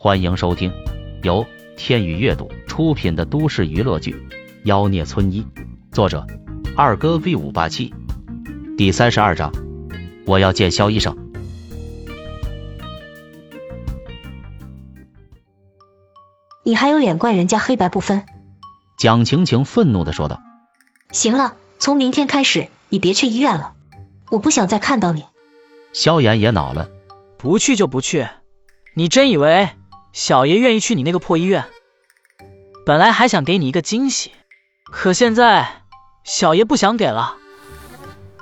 欢迎收听由天宇阅读出品的都市娱乐剧《妖孽村医》，作者二哥 V 五八七，第三十二章，我要见肖医生。你还有脸怪人家黑白不分？蒋晴晴愤怒的说道。行了，从明天开始，你别去医院了，我不想再看到你。萧炎也恼了，不去就不去，你真以为小爷愿意去你那个破医院？本来还想给你一个惊喜，可现在小爷不想给了。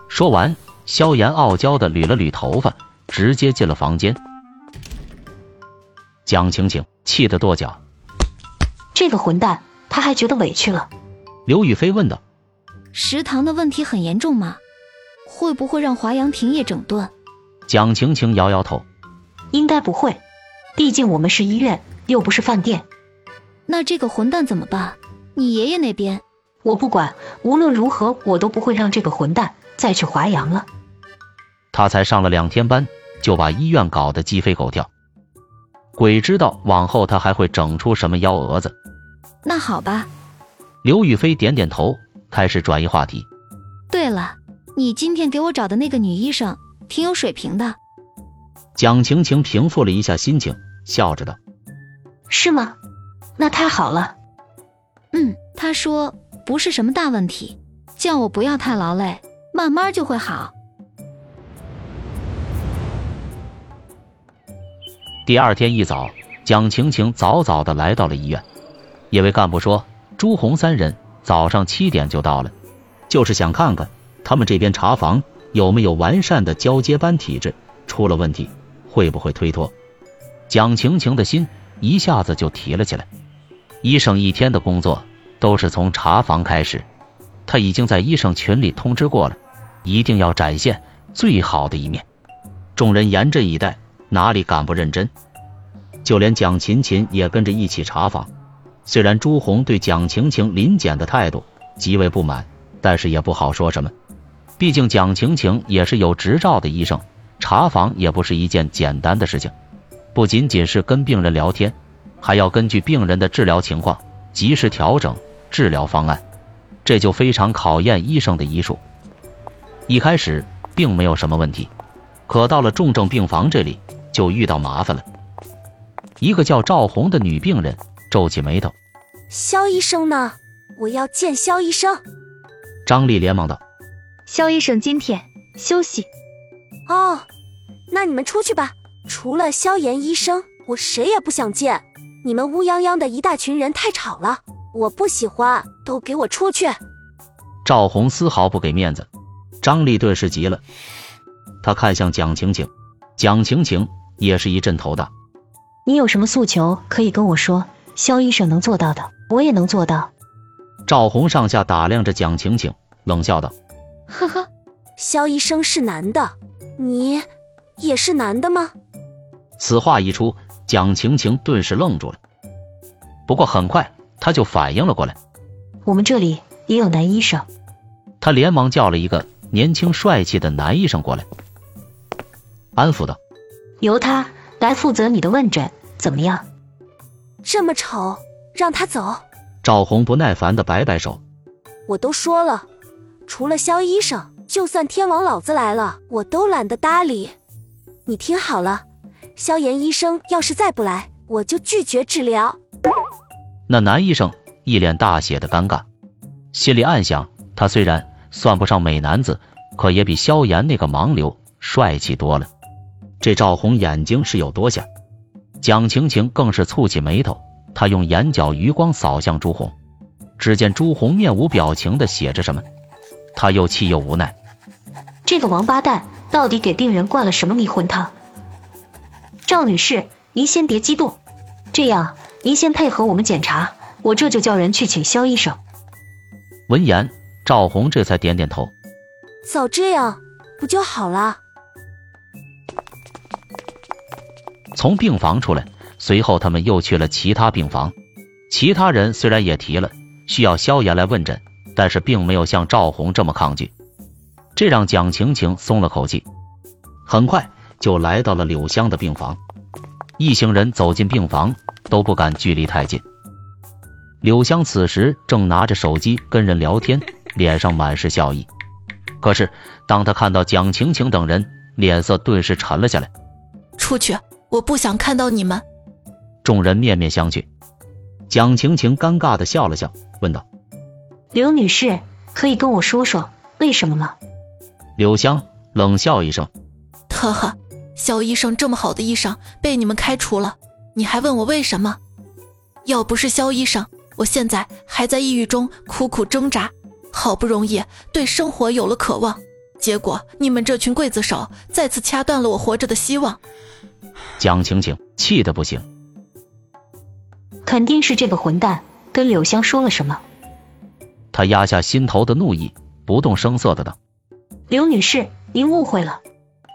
说完，萧炎傲娇的捋了捋头发，直接进了房间。蒋晴晴气得跺脚，这个混蛋，他还觉得委屈了。刘雨菲问道：“食堂的问题很严重吗？会不会让华阳停业整顿？”蒋晴晴摇摇头，应该不会，毕竟我们是医院，又不是饭店。那这个混蛋怎么办？你爷爷那边？我不管，无论如何，我都不会让这个混蛋再去华阳了。他才上了两天班，就把医院搞得鸡飞狗跳，鬼知道往后他还会整出什么幺蛾子。那好吧。刘雨菲点点头，开始转移话题。对了，你今天给我找的那个女医生。挺有水平的，蒋晴晴平复了一下心情，笑着道：“是吗？那太好了。”嗯，他说不是什么大问题，叫我不要太劳累，慢慢就会好。第二天一早，蒋晴晴早早的来到了医院，因为干部说朱红三人早上七点就到了，就是想看看他们这边查房。有没有完善的交接班体制？出了问题会不会推脱？蒋晴晴的心一下子就提了起来。医生一天的工作都是从查房开始，他已经在医生群里通知过了，一定要展现最好的一面。众人严阵以待，哪里敢不认真？就连蒋勤勤也跟着一起查房。虽然朱红对蒋晴晴临检的态度极为不满，但是也不好说什么。毕竟蒋晴晴也是有执照的医生，查房也不是一件简单的事情，不仅仅是跟病人聊天，还要根据病人的治疗情况及时调整治疗方案，这就非常考验医生的医术。一开始并没有什么问题，可到了重症病房这里就遇到麻烦了。一个叫赵红的女病人皱起眉头：“肖医生呢？我要见肖医生。”张丽连忙道。肖医生今天休息。哦，那你们出去吧。除了萧炎医生，我谁也不想见。你们乌泱泱的一大群人太吵了，我不喜欢，都给我出去。赵红丝毫不给面子，张丽顿时急了，他看向蒋晴晴，蒋晴晴也是一阵头大。你有什么诉求可以跟我说，肖医生能做到的，我也能做到。赵红上下打量着蒋晴晴，冷笑道。呵呵，肖医生是男的，你也是男的吗？此话一出，蒋晴晴顿时愣住了。不过很快，她就反应了过来，我们这里也有男医生。她连忙叫了一个年轻帅气的男医生过来，安抚道：“由他来负责你的问诊，怎么样？”这么丑，让他走。赵红不耐烦的摆摆手：“我都说了。”除了肖医生，就算天王老子来了，我都懒得搭理。你听好了，萧炎医生要是再不来，我就拒绝治疗。那男医生一脸大写的尴尬，心里暗想：他虽然算不上美男子，可也比萧炎那个盲流帅气多了。这赵红眼睛是有多瞎？蒋晴晴更是蹙起眉头，她用眼角余光扫向朱红，只见朱红面无表情的写着什么。他又气又无奈，这个王八蛋到底给病人灌了什么迷魂汤？赵女士，您先别激动，这样您先配合我们检查，我这就叫人去请肖医生。闻言，赵红这才点点头。早这样不就好了？从病房出来，随后他们又去了其他病房。其他人虽然也提了需要萧炎来问诊。但是并没有像赵红这么抗拒，这让蒋晴晴松了口气。很快就来到了柳香的病房。一行人走进病房，都不敢距离太近。柳香此时正拿着手机跟人聊天，脸上满是笑意。可是当他看到蒋晴晴等人，脸色顿时沉了下来。出去，我不想看到你们。众人面面相觑。蒋晴晴尴尬的笑了笑，问道：“刘女士，可以跟我说说为什么吗？”柳香冷笑一声：“呵呵，肖医生这么好的医生被你们开除了，你还问我为什么？要不是肖医生，我现在还在抑郁中苦苦挣扎，好不容易对生活有了渴望，结果你们这群刽子手再次掐断了我活着的希望。”蒋晴晴气得不行。肯定是这个混蛋跟柳香说了什么。他压下心头的怒意，不动声色的道：“刘女士，您误会了，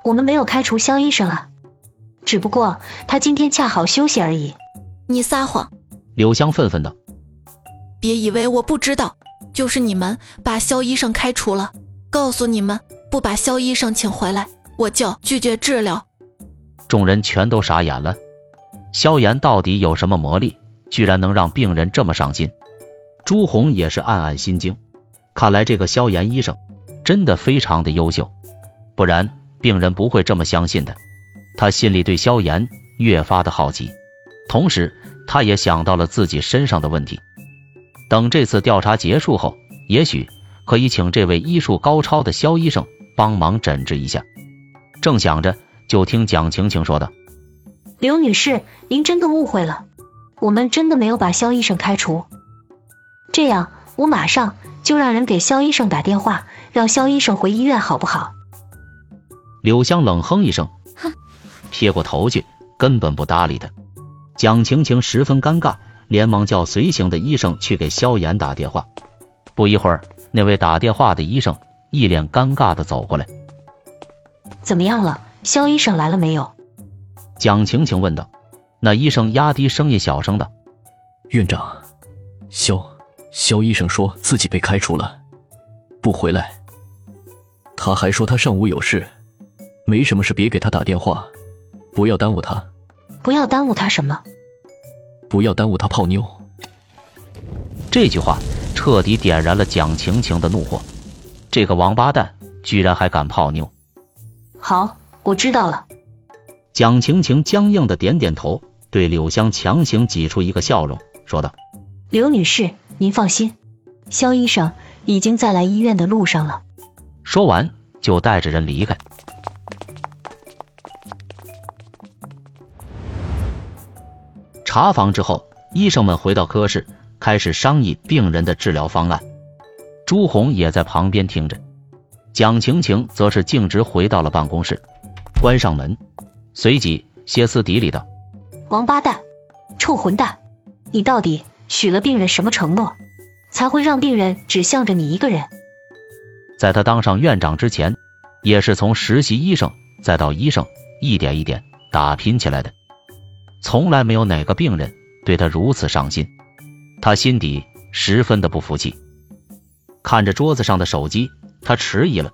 我们没有开除肖医生啊，只不过他今天恰好休息而已。”你撒谎！柳香愤愤道：“别以为我不知道，就是你们把肖医生开除了。告诉你们，不把肖医生请回来，我就拒绝治疗。”众人全都傻眼了，萧炎到底有什么魔力？居然能让病人这么上心，朱红也是暗暗心惊。看来这个萧炎医生真的非常的优秀，不然病人不会这么相信的。他心里对萧炎越发的好奇，同时他也想到了自己身上的问题。等这次调查结束后，也许可以请这位医术高超的萧医生帮忙诊治一下。正想着，就听蒋晴晴说道：“刘女士，您真的误会了。”我们真的没有把肖医生开除，这样我马上就让人给肖医生打电话，让肖医生回医院，好不好？柳香冷哼一声，哼，撇过头去，根本不搭理他。蒋晴晴十分尴尬，连忙叫随行的医生去给萧炎打电话。不一会儿，那位打电话的医生一脸尴尬的走过来。怎么样了？肖医生来了没有？蒋晴晴问道。那医生压低声音，小声道：“院长，肖肖医生说自己被开除了，不回来。他还说他上午有事，没什么事别给他打电话，不要耽误他。不要耽误他什么？不要耽误他泡妞。”这句话彻底点燃了蒋晴晴的怒火。这个王八蛋居然还敢泡妞！好，我知道了。蒋晴晴僵硬的点点头。对柳香强行挤出一个笑容，说道：“刘女士，您放心，肖医生已经在来医院的路上了。”说完就带着人离开。查房之后，医生们回到科室，开始商议病人的治疗方案。朱红也在旁边听着，蒋晴晴则是径直回到了办公室，关上门，随即歇斯底里道。王八蛋，臭混蛋，你到底许了病人什么承诺，才会让病人只向着你一个人？在他当上院长之前，也是从实习医生再到医生，一点一点打拼起来的，从来没有哪个病人对他如此上心。他心底十分的不服气，看着桌子上的手机，他迟疑了。